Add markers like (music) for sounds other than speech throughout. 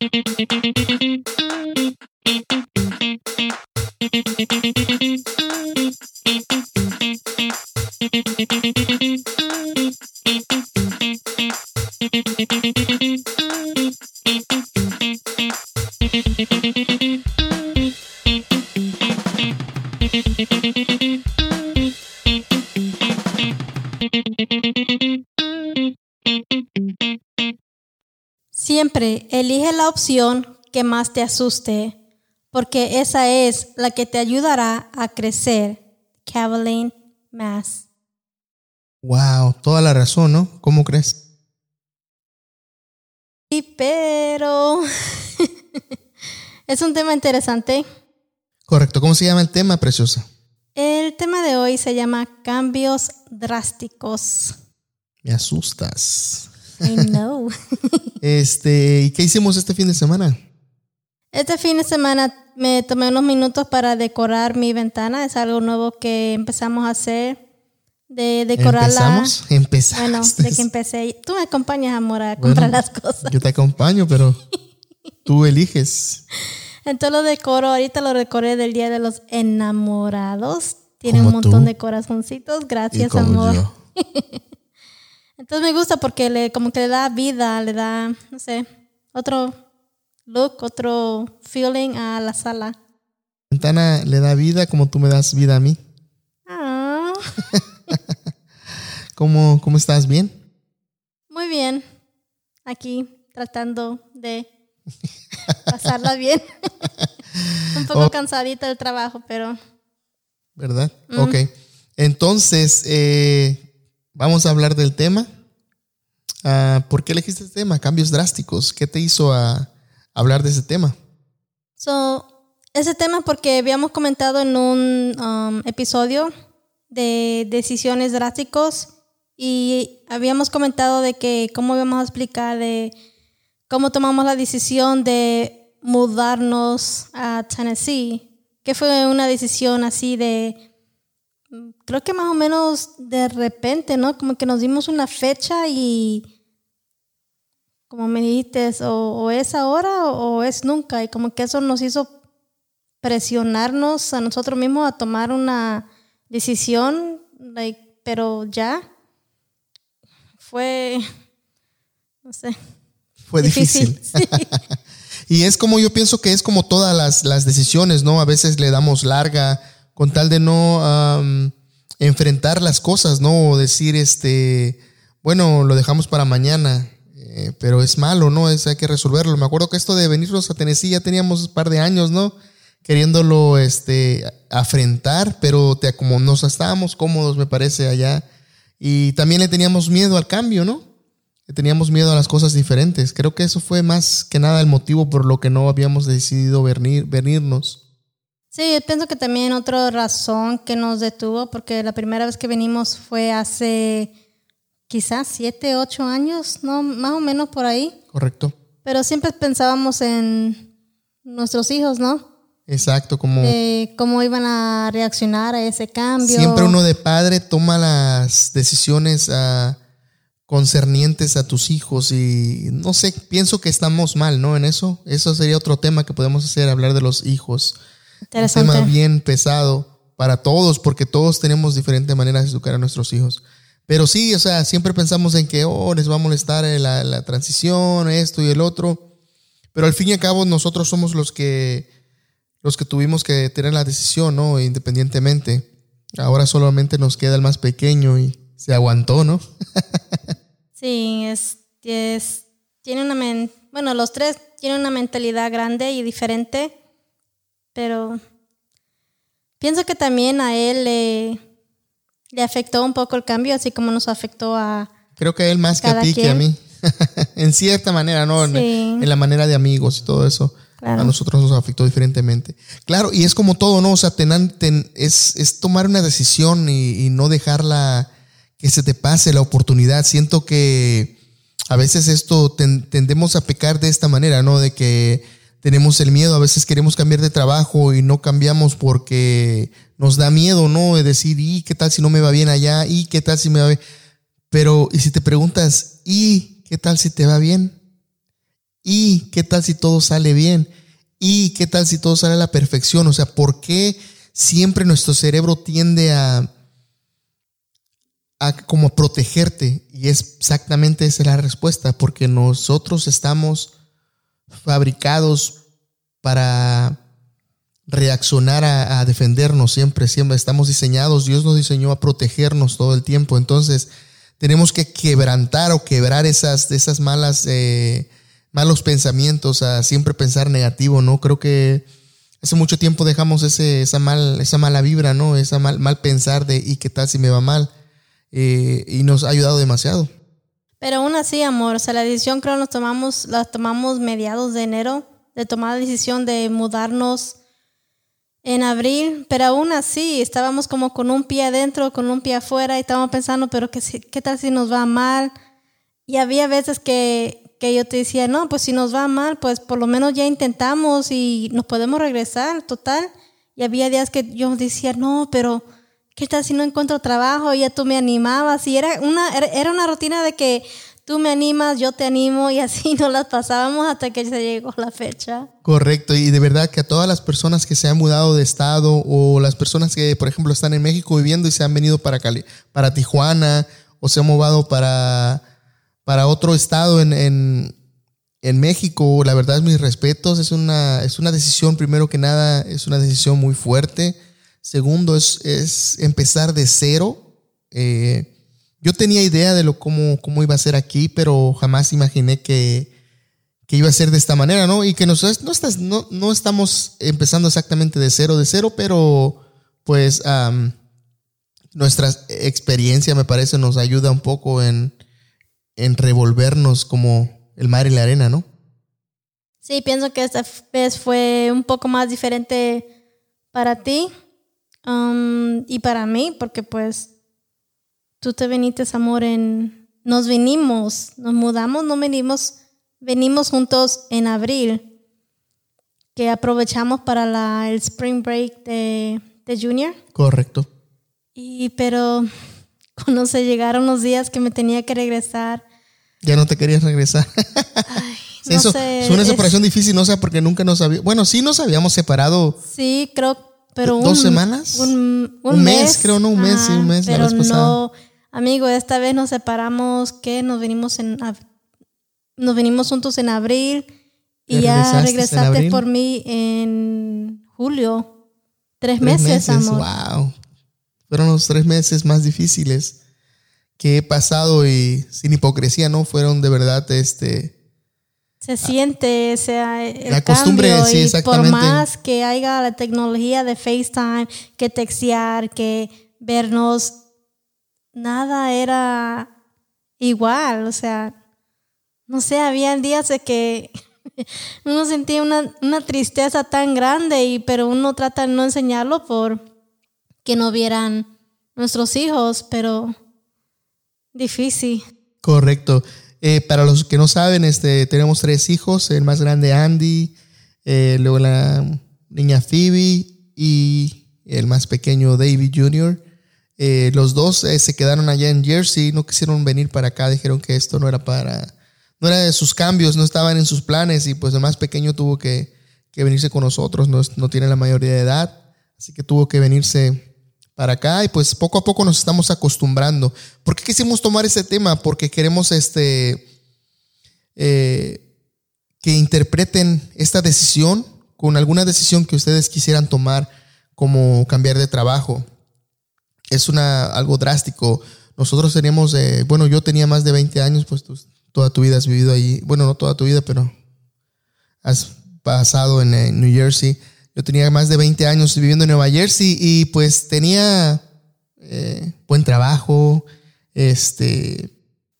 Siempre (laughs) elige la opción que más te asuste, porque esa es la que te ayudará a crecer. Caroline Mass. Wow, toda la razón, ¿no? ¿Cómo crees? Sí, pero (laughs) es un tema interesante. Correcto. ¿Cómo se llama el tema, preciosa? El tema de hoy se llama cambios drásticos. Me asustas. I know. (laughs) Este, ¿y qué hicimos este fin de semana? Este fin de semana me tomé unos minutos para decorar mi ventana. Es algo nuevo que empezamos a hacer. De decorarla. ¿Empezamos? Bueno, de que empecé. Tú me acompañas, amor, a comprar las cosas. Yo te acompaño, pero tú eliges. Entonces lo decoro. Ahorita lo decoré del Día de los Enamorados. Tiene un montón tú. de corazoncitos. Y Gracias, como amor. yo. (laughs) Entonces me gusta porque le, como que le da vida, le da, no sé, otro look, otro feeling a la sala. Ventana le da vida como tú me das vida a mí. Ah, (laughs) ¿Cómo, cómo estás? ¿Bien? muy bien. Aquí tratando de pasarla bien. (laughs) Un poco Oh. cansadita del trabajo, pero ¿Verdad? Ok. Entonces, eh, vamos a hablar del tema. Ah, ¿Por qué elegiste este tema? Cambios drásticos. ¿Qué te hizo a hablar de ese tema? So, ese tema porque habíamos comentado en un um, episodio de decisiones drásticos y habíamos comentado de que cómo íbamos a explicar de cómo tomamos la decisión de mudarnos a Tennessee, que fue una decisión así de, creo que más o menos de repente, ¿no? Como que nos dimos una fecha y como me dijiste, o, o es ahora o, o es nunca. Y como que eso nos hizo presionarnos a nosotros mismos a tomar una decisión, like, pero ya fue, (laughs) no sé, Fue difícil. Sí. (laughs) Y es como yo pienso que es como todas las, las decisiones, ¿no? A veces le damos larga con tal de no enfrentar las cosas, ¿no? O decir, este, bueno, lo dejamos para mañana, eh, pero es malo, ¿no? Es, hay que resolverlo. Me acuerdo que esto de venirnos a Tennessee ya teníamos un par de años, ¿no? Queriéndolo, este, afrentar, pero te, como nos estábamos cómodos, me parece, allá. Y también le teníamos miedo al cambio, ¿no? que teníamos miedo a las cosas diferentes. Creo que eso fue más que nada el motivo por lo que no habíamos decidido venir, venirnos. Sí, yo pienso que también otra razón que nos detuvo, porque la primera vez que venimos fue hace quizás siete, ocho años, ¿no? Más o menos por ahí. Correcto. Pero siempre pensábamos en nuestros hijos, ¿no? Exacto, como cómo iban a reaccionar a ese cambio. siempre uno de padre toma las decisiones ah, concernientes a tus hijos y no sé, pienso que estamos mal, ¿no? En eso, eso sería otro tema que podemos hacer, hablar de los hijos. Un tema bien pesado para todos, porque todos tenemos diferentes maneras de educar a nuestros hijos. Pero sí, o sea, siempre pensamos en que, oh, les va a molestar la, la transición, esto y el otro. Pero al fin y al cabo, nosotros somos los que, los que tuvimos que tener la decisión, ¿no? Independientemente. Ahora solamente nos queda el más pequeño y se aguantó, ¿no? (laughs) Sí, es, es- tiene una men- bueno, los tres tienen una mentalidad grande y diferente, pero pienso que también a él le, le afectó un poco el cambio, así como nos afectó a... Creo que a él más que a ti que a mí. (laughs) en cierta manera, ¿no? En- Sí. En, la manera de amigos y todo eso. Claro. A nosotros nos afectó diferentemente. Claro, y es como todo, ¿no? O sea, ten- es, es tomar una decisión y, y no dejarla que se te pase la oportunidad. Siento que a veces esto ten- tendemos a pecar de esta manera, ¿no? De que tenemos el miedo, a veces queremos cambiar de trabajo y no cambiamos porque nos da miedo, ¿no? De decir, ¿y qué tal si no me va bien allá? ¿Y qué tal si me va bien? Pero, y si te preguntas, ¿y qué tal si te va bien? ¿Y qué tal si todo sale bien? ¿Y qué tal si todo sale a la perfección? O sea, ¿por qué siempre nuestro cerebro tiende a, a como protegerte? Y es exactamente esa la respuesta, porque nosotros estamos fabricados para reaccionar a, defendernos siempre, siempre estamos diseñados, Dios nos diseñó a protegernos todo el tiempo, entonces tenemos que quebrantar o quebrar esas, esas malas, eh, malos pensamientos, a siempre pensar negativo, ¿no? Creo que hace mucho tiempo dejamos ese, esa, mal, esa mala vibra, ¿no? Esa mal, mal pensar de, ¿y qué tal si me va mal? Eh, y nos ha ayudado demasiado. Pero aún así, amor, o sea, la decisión creo nos tomamos, la tomamos mediados de enero, de tomar la decisión de mudarnos en abril, pero aún así estábamos como con un pie adentro, con un pie afuera y estábamos pensando, pero ¿qué, qué tal si nos va mal? Y había veces que, que yo te decía, no, pues si nos va mal, pues por lo menos ya intentamos y nos podemos regresar, total. Y había días que yo decía, no, pero ¿qué si no encuentro trabajo? Y ya tú me animabas y era una, era una rutina de que tú me animas, yo te animo y así (laughs) nos las pasábamos hasta que se llegó la fecha. Correcto, y de verdad que a todas las personas que se han mudado de estado o las personas que, por ejemplo, están en México viviendo y se han venido para, Cali, para Tijuana o se han mudado para, para otro estado en, en, en México, la verdad es mis respetos, es una, es una decisión, primero que nada, es una decisión muy fuerte. Segundo, es, es empezar de cero. Eh, yo tenía idea de lo cómo, cómo iba a ser aquí, pero jamás imaginé que, que iba a ser de esta manera, ¿no? Y que no, estás, no, no estamos empezando exactamente de cero, de cero, pero pues nuestra experiencia, me parece, nos ayuda un poco en, en revolvernos como el mar y la arena, ¿no? Sí, pienso que esta vez fue un poco más diferente para ti y para mí, porque pues tú te viniste, amor, en... Nos vinimos, nos mudamos, no venimos, venimos juntos en abril, que aprovechamos para la, el spring break de, de Junior. Correcto. Y pero (laughs) cuando se llegaron los días que me tenía que regresar. Ya no te querías regresar. (laughs) Ay, no eso, sé, es una separación difícil, no sé, porque nunca nos habíamos, bueno, sí nos habíamos separado. Sí, creo, pero ¿Dos semanas? Un, un, mes, creo, no, un mes, sí, un mes. Pero no, Amigo, esta vez nos separamos, ¿qué? Nos venimos en nos venimos juntos en abril y ya regresaste por mí en julio. Tres, meses, amor. Wow. Fueron los tres meses más difíciles que he pasado y sin hipocresía, ¿no? Fueron de verdad este se siente, o sea, el la costumbre, cambio, sí, exactamente. por más que haya la tecnología de FaceTime, que textear, que vernos, nada era igual, o sea, no sé, había días de que (laughs) uno sentía una, una, tristeza tan grande, y, pero uno trata de no enseñarlo por que no vieran nuestros hijos, pero difícil. Correcto. Eh, para los que no saben, este, tenemos tres hijos, el más grande Andy, eh, luego la niña Phoebe y el más pequeño David Jr. Eh, los dos eh, se quedaron allá en Jersey, no quisieron venir para acá, dijeron que esto no era para, no era de sus cambios, no estaban en sus planes y pues el más pequeño tuvo que, venirse con nosotros, no, no, tiene la mayoría de edad, así que tuvo que venirse para acá y pues poco a poco nos estamos acostumbrando. ¿Por qué quisimos tomar ese tema? Porque queremos este, eh, que interpreten esta decisión con alguna decisión que ustedes quisieran tomar como cambiar de trabajo es una, algo drástico. Nosotros teníamos, bueno, yo tenía más de 20 años, pues toda tu vida has vivido ahí. Bueno, no toda tu vida, pero has pasado en, New Jersey. Yo tenía más de 20 años viviendo en Nueva Jersey y pues tenía eh, buen trabajo. Este.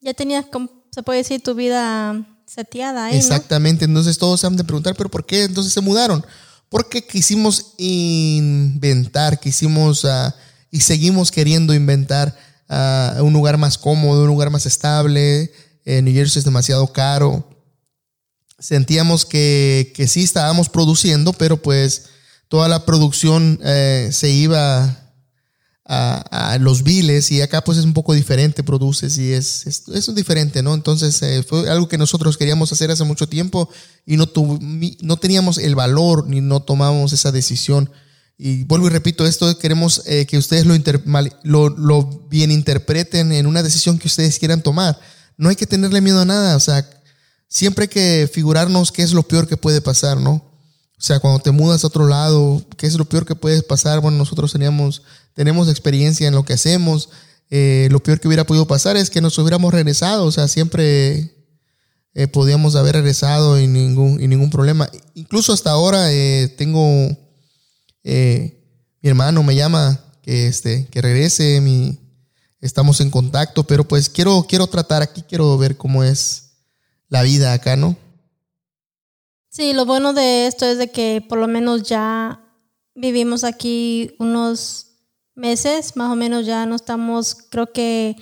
Ya tenías, se puede decir, tu vida seteada ahí. Exactamente. Entonces todos se han de preguntar, ¿pero por qué entonces se mudaron? Porque quisimos inventar, quisimos. Uh, y seguimos queriendo inventar uh, un lugar más cómodo, un lugar más estable. En New Jersey es demasiado caro. Sentíamos que, que sí estábamos produciendo, pero pues toda la producción eh, se iba a, los viles y acá pues es un poco diferente, produces y es, es, diferente, ¿no? Entonces eh, fue algo que nosotros queríamos hacer hace mucho tiempo y no, no teníamos el valor ni no tomamos esa decisión. Y vuelvo y repito, esto queremos eh, que ustedes lo, lo, lo, bien interpreten en una decisión que ustedes quieran tomar. No hay que tenerle miedo a nada, o sea, siempre hay que figurarnos qué es lo peor que puede pasar, ¿no? O sea, cuando te mudas a otro lado, ¿qué es lo peor que puede pasar? Bueno, nosotros teníamos, tenemos experiencia en lo que hacemos. Eh, lo peor que hubiera podido pasar es que nos hubiéramos regresado. O sea, siempre eh, podíamos haber regresado y ningún, y ningún problema. Incluso hasta ahora eh, tengo, mi hermano me llama que, este, que regrese, mi, estamos en contacto, pero pues quiero, quiero tratar aquí, quiero ver cómo es la vida acá, ¿no? Sí, lo bueno de esto es de que por lo menos ya vivimos aquí unos meses, más o menos ya no estamos, creo que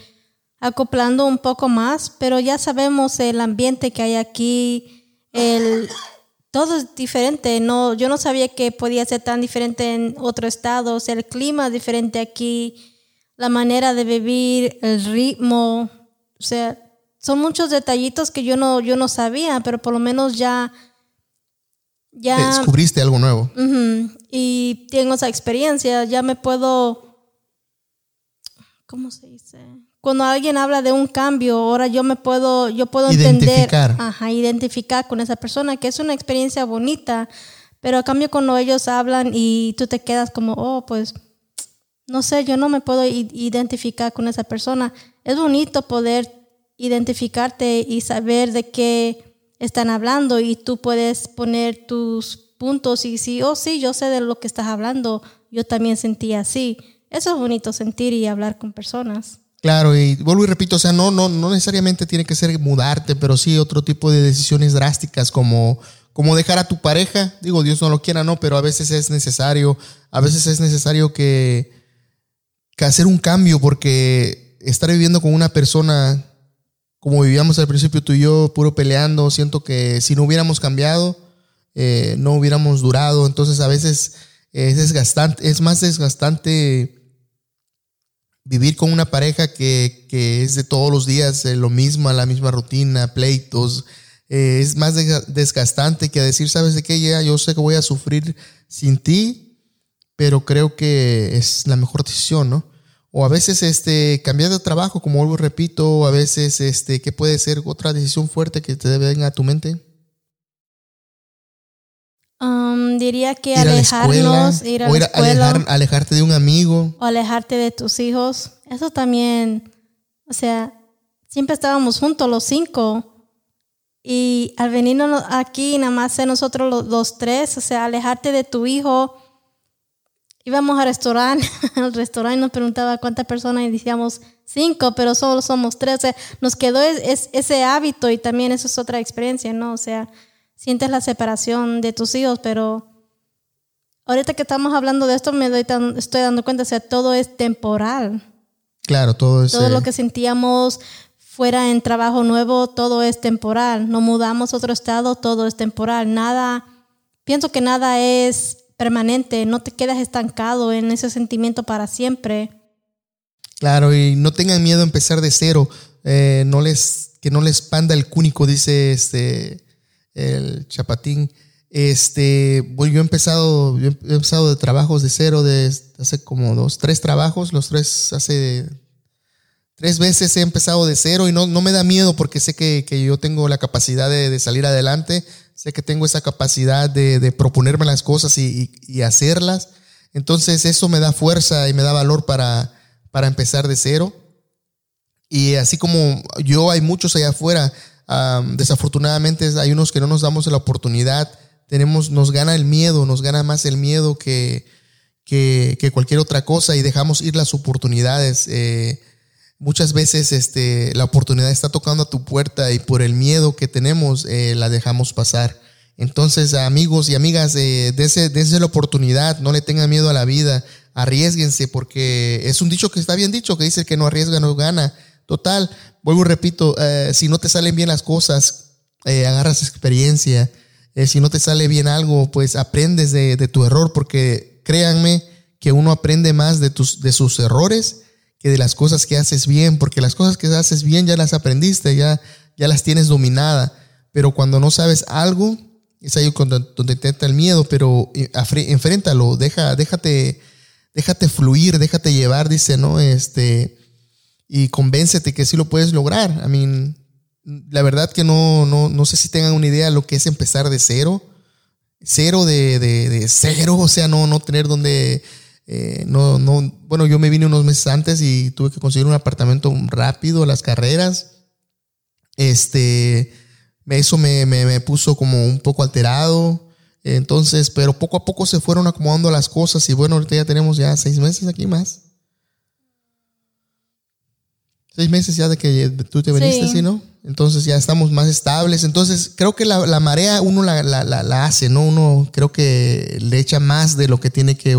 acoplando un poco más, pero ya sabemos el ambiente que hay aquí, el todo es diferente, no yo no sabía que podía ser tan diferente en otro estado, o sea, el clima es diferente aquí, la manera de vivir, el ritmo, o sea, son muchos detallitos que yo no yo no sabía, pero por lo menos ya ya descubriste algo nuevo. y tengo esa experiencia, ya me puedo, ¿cómo se dice? Cuando alguien habla de un cambio, ahora yo me puedo, yo puedo identificar. entender, ajá, identificar con esa persona, que es una experiencia bonita, pero a cambio cuando ellos hablan y tú te quedas como, oh, pues, no sé, yo no me puedo identificar con esa persona. Es bonito poder identificarte y saber de qué están hablando y tú puedes poner tus puntos y si, oh sí, yo sé de lo que estás hablando, yo también sentí así. Eso es bonito sentir y hablar con personas. Claro, y vuelvo y repito, o sea, no, no, no necesariamente tiene que ser mudarte, pero sí otro tipo de decisiones drásticas como, como dejar a tu pareja. Digo, Dios no lo quiera, no, pero a veces es necesario, a veces es necesario que, que hacer un cambio porque estar viviendo con una persona como vivíamos al principio tú y yo, puro peleando, siento que si no hubiéramos cambiado, eh, no hubiéramos durado. Entonces a veces es desgastante, es más desgastante vivir con una pareja que, es de todos los días lo mismo, la misma rutina, pleitos. Eh, es más desgastante que decir, ¿sabes de qué? Ya yo sé que voy a sufrir sin ti, pero creo que es la mejor decisión, ¿no? O a veces este, cambiar de trabajo, como vuelvo repito, a veces este, ¿qué puede ser otra decisión fuerte que te venga a tu mente? Um, diría que alejarnos, ir a, la escuela, alejarte de un amigo. O alejarte de tus hijos. Eso también, o sea, siempre estábamos juntos los cinco. Y al venirnos aquí, nada más ser nosotros los, los tres, o sea, alejarte de tu hijo íbamos (laughs) al restaurante, al restaurante nos preguntaba cuántas personas y decíamos cinco, pero solo somos tres. O sea, nos quedó es, ese hábito y también eso es otra experiencia, ¿no? O sea, sientes la separación de tus hijos, pero ahorita que estamos hablando de esto me doy estoy dando cuenta, o sea, todo es temporal. Claro, todo es... Todo lo que sentíamos fuera en trabajo nuevo, todo es temporal. No mudamos a otro estado, todo es temporal. Nada, pienso que nada es permanente, no te quedas estancado en ese sentimiento para siempre. Claro, y no tengan miedo a empezar de cero, eh, no les, que no les panda el cúnico, dice este, el chapatín. Este, bueno, yo he empezado, he empezado de trabajos de cero, de hace como dos, tres trabajos, los tres hace tres veces he empezado de cero y no, no me da miedo porque sé que, que yo tengo la capacidad de, de, salir adelante, sé que tengo esa capacidad de, de proponerme las cosas y, y, hacerlas. Entonces eso me da fuerza y me da valor para, para empezar de cero. Y así como yo, hay muchos allá afuera, desafortunadamente hay unos que no nos damos la oportunidad, tenemos, nos gana el miedo, nos gana más el miedo que, que, que cualquier otra cosa y dejamos ir las oportunidades. Eh, muchas veces este, la oportunidad está tocando a tu puerta y por el miedo que tenemos eh, la dejamos pasar. Entonces, amigos y amigas, eh, dense, la oportunidad, no le tengan miedo a la vida, arriesguense, porque es un dicho que está bien dicho, que dice que no arriesga, no gana. Total, vuelvo y repito, eh, si no te salen bien las cosas, eh, agarras experiencia. si no te sale bien algo, pues aprendes de, de tu error, porque créanme, que uno aprende más de, tus, de sus errores que de las cosas que haces bien, porque las cosas que haces bien ya las aprendiste, ya, ya las tienes dominada, pero cuando no sabes algo, es ahí donde, te entra el miedo, pero eh, enfréntalo, deja, déjate, déjate fluir, déjate llevar, dice, ¿no? Este, y convéncete que sí lo puedes lograr. I mean, la verdad que no, no, no sé si tengan una idea de lo que es empezar de cero. Cero de, de, cero, o sea, no, no tener donde. Eh, no, no, bueno, yo me vine unos meses antes y tuve que conseguir un apartamento rápido, las carreras. Este, eso me, me, me puso como un poco alterado. Entonces, pero poco a poco se fueron acomodando las cosas y bueno, ahorita ya tenemos ya seis meses aquí más. Seis meses ya de que tú te viniste, sí. no? Entonces ya estamos más estables. Entonces creo que la, marea uno la, la, hace, ¿no? Uno creo que le echa más de lo que tiene que,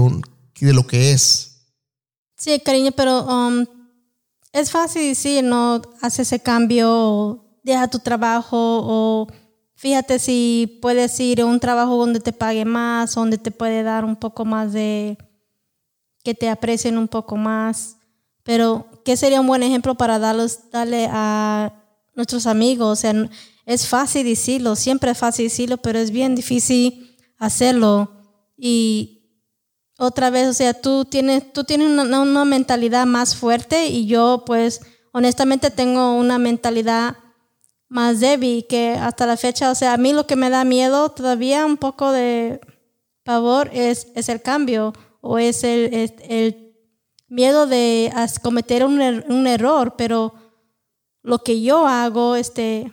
de lo que es. Sí, cariño, pero um, es fácil decir, ¿no? Hace ese cambio, deja tu trabajo o fíjate si puedes ir a un trabajo donde te pague más, donde te puede dar un poco más de, que te aprecien un poco más. Pero, ¿qué sería un buen ejemplo para darles, darle a nuestros amigos? O sea, es fácil decirlo, siempre es fácil decirlo, pero es bien difícil hacerlo. Y otra vez, o sea, tú tienes, tú tienes una, una mentalidad más fuerte y yo, pues, honestamente tengo una mentalidad más débil que hasta la fecha, o sea, a mí lo que me da miedo todavía un poco de pavor es, es el cambio o es el, el miedo de cometer un, er, un, error, pero lo que yo hago, este,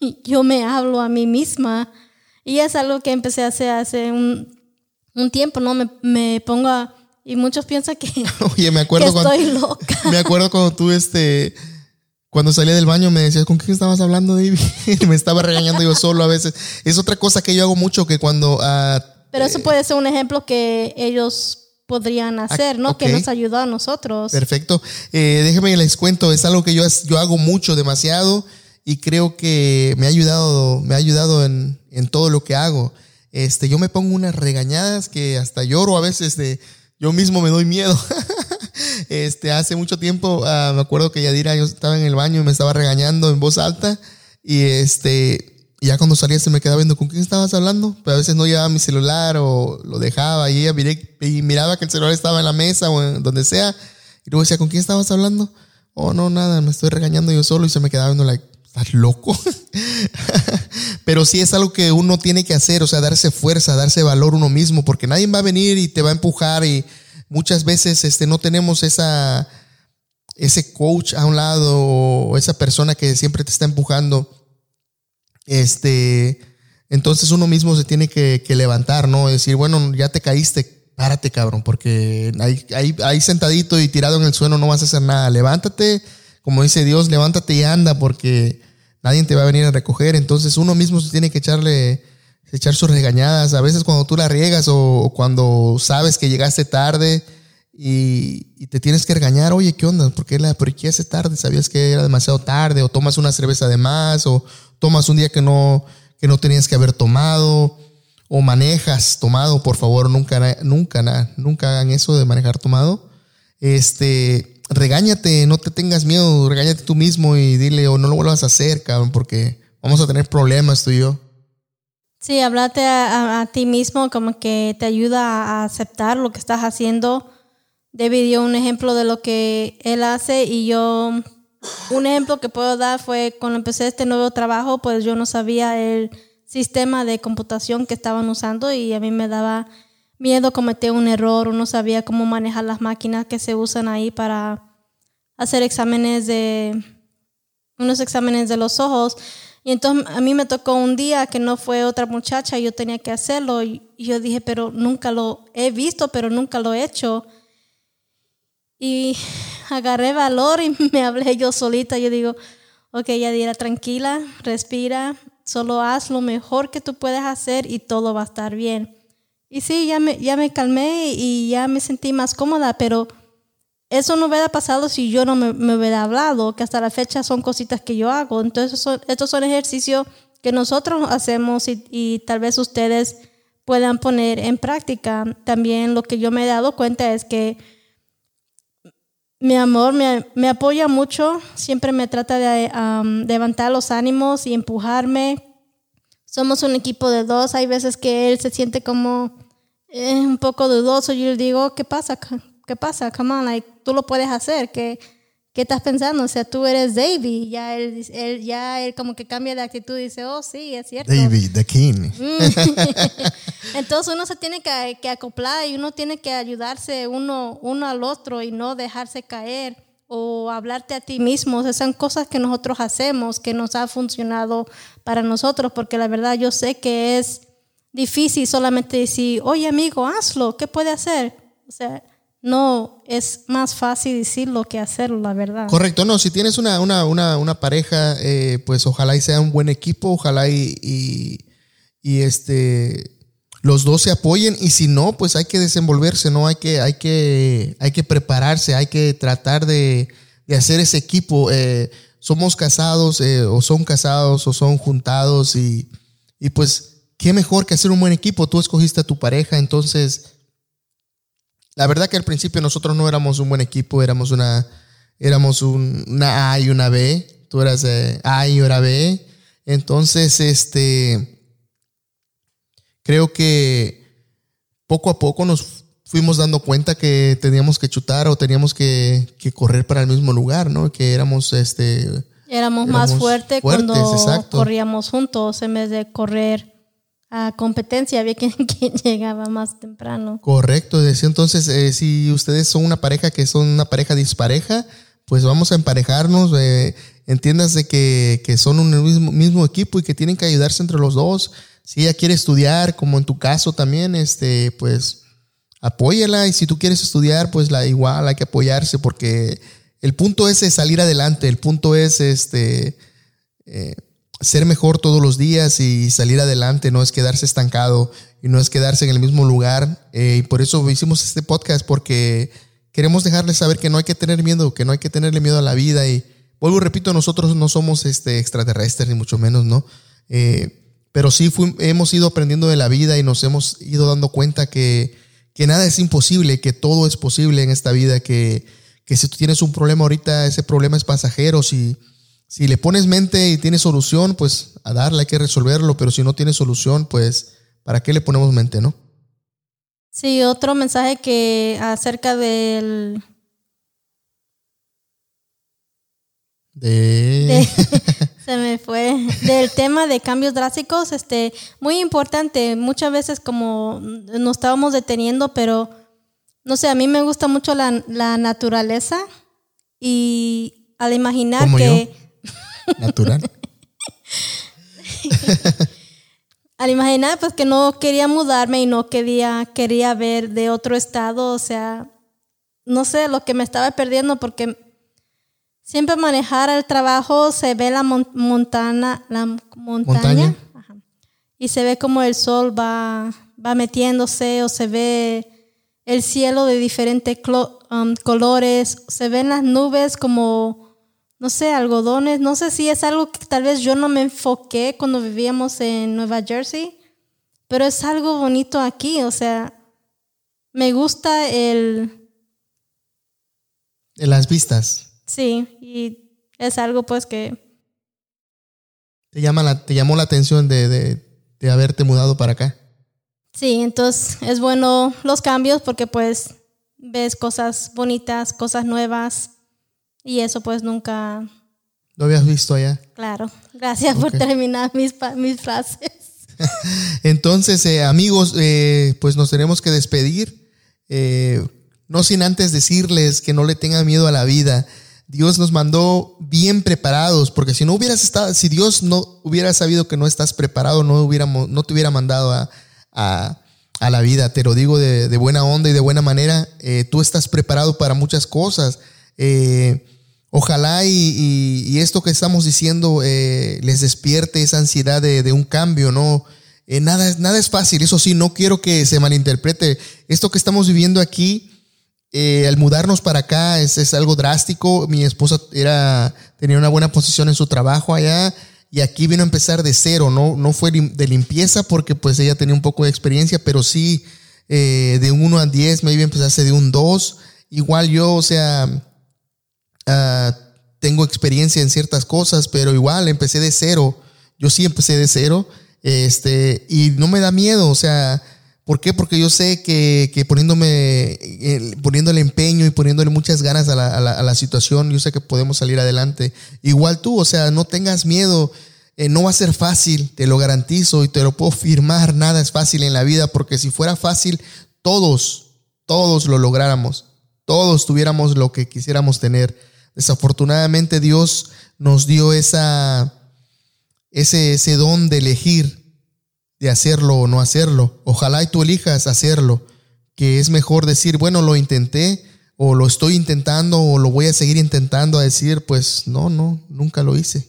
(laughs) yo me hablo a mí misma. Y es algo que empecé a hacer hace un, un tiempo, ¿no? Me, me pongo a, y muchos piensan que, (laughs) Oye, me acuerdo cuando, estoy loca. (laughs) Me acuerdo cuando tú, este, cuando salía del baño me decías, ¿con quién estabas hablando, David? (laughs) me estaba regañando yo solo a veces. Es otra cosa que yo hago mucho que cuando... Uh, Pero eso puede ser un ejemplo que ellos podrían ah, hacer, ¿no? Que nos ayudó a nosotros. Perfecto. Eh, déjenme les cuento, es algo que yo, yo hago mucho, demasiado, y creo que me ha ayudado, me ha ayudado en, en todo lo que hago. Este, yo me pongo unas regañadas que hasta lloro a veces de, yo mismo me doy miedo. (laughs) este, hace mucho tiempo, uh, me acuerdo que Yadira, yo estaba en el baño y me estaba regañando en voz alta, y este, ya cuando salía se me quedaba viendo con quién estabas hablando, pero a veces no llevaba mi celular o lo dejaba y ella y miraba que el celular estaba en la mesa o en donde sea. Y luego decía, ¿con quién estabas hablando? Oh, no, nada, me estoy regañando yo solo y se me quedaba viendo, like, ¿estás loco? (laughs) pero sí es algo que uno tiene que hacer, o sea, darse fuerza, darse valor uno mismo, porque nadie va a venir y te va a empujar y muchas veces este, no tenemos esa, ese coach a un lado o esa persona que siempre te está empujando este, entonces uno mismo se tiene que, levantar, ¿no? Decir, bueno, ya te caíste, párate, cabrón, porque ahí, ahí, ahí, sentadito y tirado en el suelo no vas a hacer nada. Levántate, como dice Dios, levántate y anda, porque nadie te va a venir a recoger. Entonces uno mismo se tiene que echarle, echar sus regañadas. A veces cuando tú la riegas o, cuando sabes que llegaste tarde y, te tienes que regañar, oye, ¿qué onda? ¿Por qué, la, ¿Por qué hace tarde? ¿Sabías que era demasiado tarde? O tomas una cerveza de más o tomas un día que no, que no tenías que haber tomado o manejas tomado, por favor, nunca, nunca, nunca hagan eso de manejar tomado. Este, regáñate, no te tengas miedo, regáñate tú mismo y dile o no lo vuelvas a hacer, cabrón, porque vamos a tener problemas tú y yo. Sí, hablate a, ti mismo como que te ayuda a aceptar lo que estás haciendo. David dio un ejemplo de lo que él hace y yo un ejemplo que puedo dar fue cuando empecé este nuevo trabajo, pues yo no sabía el sistema de computación que estaban usando y a mí me daba miedo cometer un error o no sabía cómo manejar las máquinas que se usan ahí para hacer exámenes de unos exámenes de los ojos. Y entonces a mí me tocó un día que no fue otra muchacha y yo tenía que hacerlo y yo dije, pero nunca lo he visto, pero nunca lo he hecho. Y agarré valor y (laughs) me hablé yo solita. Yo digo, ok, Yadira, tranquila, respira, solo haz lo mejor que tú puedes hacer y todo va a estar bien. Y sí, ya me, ya me calmé y ya me sentí más cómoda, pero eso no hubiera pasado si yo no me, hubiera hablado, que hasta la fecha son cositas que yo hago. Entonces, estos son ejercicios que nosotros hacemos y, y tal vez ustedes puedan poner en práctica. También lo que yo me he dado cuenta es que mi amor me, me apoya mucho, siempre me trata de levantar los ánimos y empujarme. Somos un equipo de dos, hay veces que él se siente como eh, un poco dudoso, yo le digo, ¿qué pasa? ¿Qué pasa? Come on, like, tú lo puedes hacer, ¿qué, ¿qué estás pensando? O sea, tú eres David, ya él, él, ya él como que cambia de actitud y dice, oh, sí, es cierto. David, the king. (laughs) Entonces uno se tiene que, que, acoplar y uno tiene que ayudarse uno, uno al otro y no dejarse caer o hablarte a ti mismo. Esas son cosas que nosotros hacemos, que nos ha funcionado para nosotros, porque la verdad yo sé que es difícil solamente decir, oye amigo, hazlo, ¿qué puede hacer? O sea, no, es más fácil decirlo que hacerlo, la verdad. Correcto, no, si tienes una, una, una, una pareja, eh, pues ojalá y sea un buen equipo, ojalá y, y este los dos se apoyen y si no, pues hay que desenvolverse, ¿no? Hay que, hay que, hay que prepararse, hay que tratar de, hacer ese equipo. Eh, somos casados eh, o son casados o son juntados y, y pues qué mejor que hacer un buen equipo. Tú escogiste a tu pareja, entonces la verdad que al principio nosotros no éramos un buen equipo, éramos una, éramos una A y una B. Tú eras eh, A y yo era B. Entonces, este creo que poco a poco nos fuimos dando cuenta que teníamos que chutar o teníamos que, correr para el mismo lugar, ¿no? Que éramos este éramos, más fuertes cuando corríamos juntos en vez de correr a competencia, había (laughs) quien, llegaba más temprano. Correcto, decía entonces, eh, si ustedes son una pareja que son una pareja dispareja, pues vamos a emparejarnos, eh, entiéndase que, que son un mismo, mismo equipo y que tienen que ayudarse entre los dos si ella quiere estudiar, como en tu caso también, este, pues apóyala y si tú quieres estudiar, pues la igual hay que apoyarse porque el punto es salir adelante, el punto es este eh, ser mejor todos los días y salir adelante, no es quedarse estancado y no es quedarse en el mismo lugar. Eh, y por eso hicimos este podcast porque queremos dejarles saber que no hay que tener miedo, que no hay que tenerle miedo a la vida y vuelvo repito, nosotros no somos este extraterrestres ni mucho menos, ¿no? Eh, pero sí hemos ido aprendiendo de la vida y nos hemos ido dando cuenta que, que nada es imposible, que todo es posible en esta vida, que, que si tú tienes un problema ahorita, ese problema es pasajero. Si, si le pones mente y tienes solución, pues a darle hay que resolverlo, pero si no tienes solución, pues ¿para qué le ponemos mente, no? Sí, otro mensaje que acerca del... de... (laughs) Se me fue. (laughs) Del tema de cambios drásticos, este, muy importante. Muchas veces como nos estábamos deteniendo, pero no sé, a mí me gusta mucho la, naturaleza y al imaginar que... (laughs) Natural. (laughs) al imaginar pues que no quería mudarme y no quería, quería ver de otro estado, o sea, no sé, lo que me estaba perdiendo porque Siempre manejar el trabajo se ve la montana, la montaña, y se ve como el sol va, va metiéndose o se ve el cielo de diferentes um, colores, se ven las nubes como, no sé, algodones. No sé si es algo que tal vez yo no me enfoqué cuando vivíamos en Nueva Jersey, pero es algo bonito aquí, o sea, me gusta el... Las vistas. Sí, y es algo pues que... Te, llama la, te llamó la atención de, de, haberte mudado para acá. Sí, entonces es bueno los cambios porque pues ves cosas bonitas, cosas nuevas y eso pues nunca... ¿Lo habías visto allá? Claro, gracias por terminar mis, mis frases. (laughs) Entonces, eh, amigos, eh, pues nos tenemos que despedir. Eh, no sin antes decirles que no le tengan miedo a la vida. Dios nos mandó bien preparados, porque si no hubieras estado, si Dios no hubiera sabido que no estás preparado, no, no te hubiera mandado a, a, la vida. Te lo digo de, buena onda y de buena manera. Eh, tú estás preparado para muchas cosas. Eh, ojalá y, esto que estamos diciendo eh, les despierte esa ansiedad de, de un cambio, ¿no? nada, nada es fácil, eso sí, no quiero que se malinterprete. Esto que estamos viviendo aquí eh, al mudarnos para acá es, es, algo drástico. Mi esposa era, tenía una buena posición en su trabajo allá y aquí vino a empezar de cero, no, no fue de limpieza porque pues ella tenía un poco de experiencia, pero sí eh, de 1 a 10, me iba a empezarse de un 2. Igual yo, o sea, ah, tengo experiencia en ciertas cosas, pero igual empecé de cero. Yo sí empecé de cero, este, y no me da miedo, o sea, ¿por qué? Porque yo sé que, que poniéndome, poniéndole empeño y poniéndole muchas ganas a la, a la, situación, yo sé que podemos salir adelante. Igual tú, o sea, no tengas miedo. Eh, no va a ser fácil, te lo garantizo y te lo puedo firmar, nada es fácil en la vida, porque si fuera fácil, todos, todos lo lográramos, todos tuviéramos lo que quisiéramos tener. Desafortunadamente Dios nos dio esa, ese, ese don de elegir, de hacerlo o no hacerlo. Ojalá y tú elijas hacerlo, que es mejor decir, bueno, lo intenté, o lo estoy intentando, o lo voy a seguir intentando a decir, pues no, no, nunca lo hice.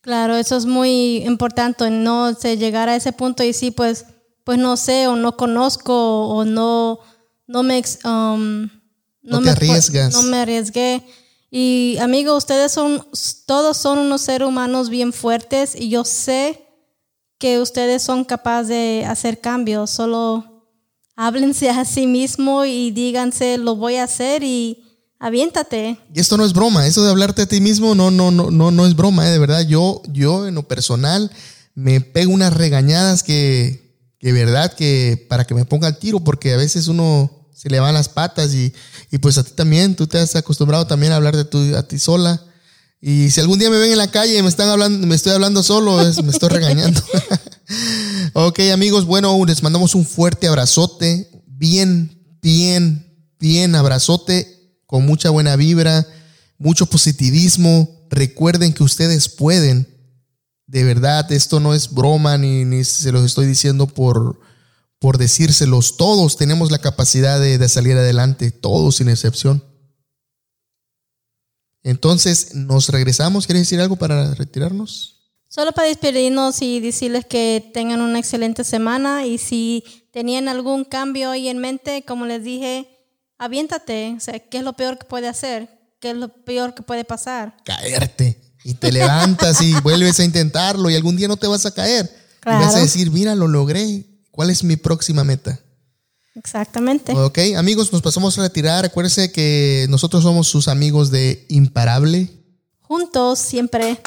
Claro, eso es muy importante, no sé, llegar a ese punto y sí, pues, pues no sé, o no conozco, o no, no me, um, no, me, arriesgas. No me arriesgué. Y amigo, ustedes son, todos son unos seres humanos bien fuertes y yo sé que ustedes son capaces de hacer cambios, solo háblense a sí mismo y díganse, lo voy a hacer y aviéntate. Y esto no es broma, eso de hablarte a ti mismo no, no, no, no, no es broma, ¿eh? de verdad. Yo, yo en lo personal me pego unas regañadas que, que verdad que para que me ponga al tiro, porque a veces uno se le van las patas y, y pues a ti también, tú te has acostumbrado también a hablar de tu, a ti sola. Y si algún día me ven en la calle y me están hablando, me estoy hablando solo, me estoy regañando. (laughs) ok, amigos, bueno, les mandamos un fuerte abrazote, bien, bien, bien abrazote con mucha buena vibra, mucho positivismo. Recuerden que ustedes pueden. De verdad, esto no es broma ni, ni se los estoy diciendo por, por decírselos. Todos tenemos la capacidad de, de salir adelante, todos sin excepción. Entonces, nos regresamos. ¿Quieres decir algo para retirarnos? Solo para despedirnos y decirles que tengan una excelente semana y si tenían algún cambio hoy en mente, como les dije, aviéntate. O sea, ¿qué es lo peor que puede hacer? ¿Qué es lo peor que puede pasar? Caerte. Y te levantas y vuelves a intentarlo y algún día no te vas a caer. Y vas a decir, mira, lo logré. ¿Cuál es mi próxima meta? Exactamente. Ok, amigos, nos pasamos a retirar. Acuérdense que nosotros somos sus amigos de Imparable. Juntos, siempre.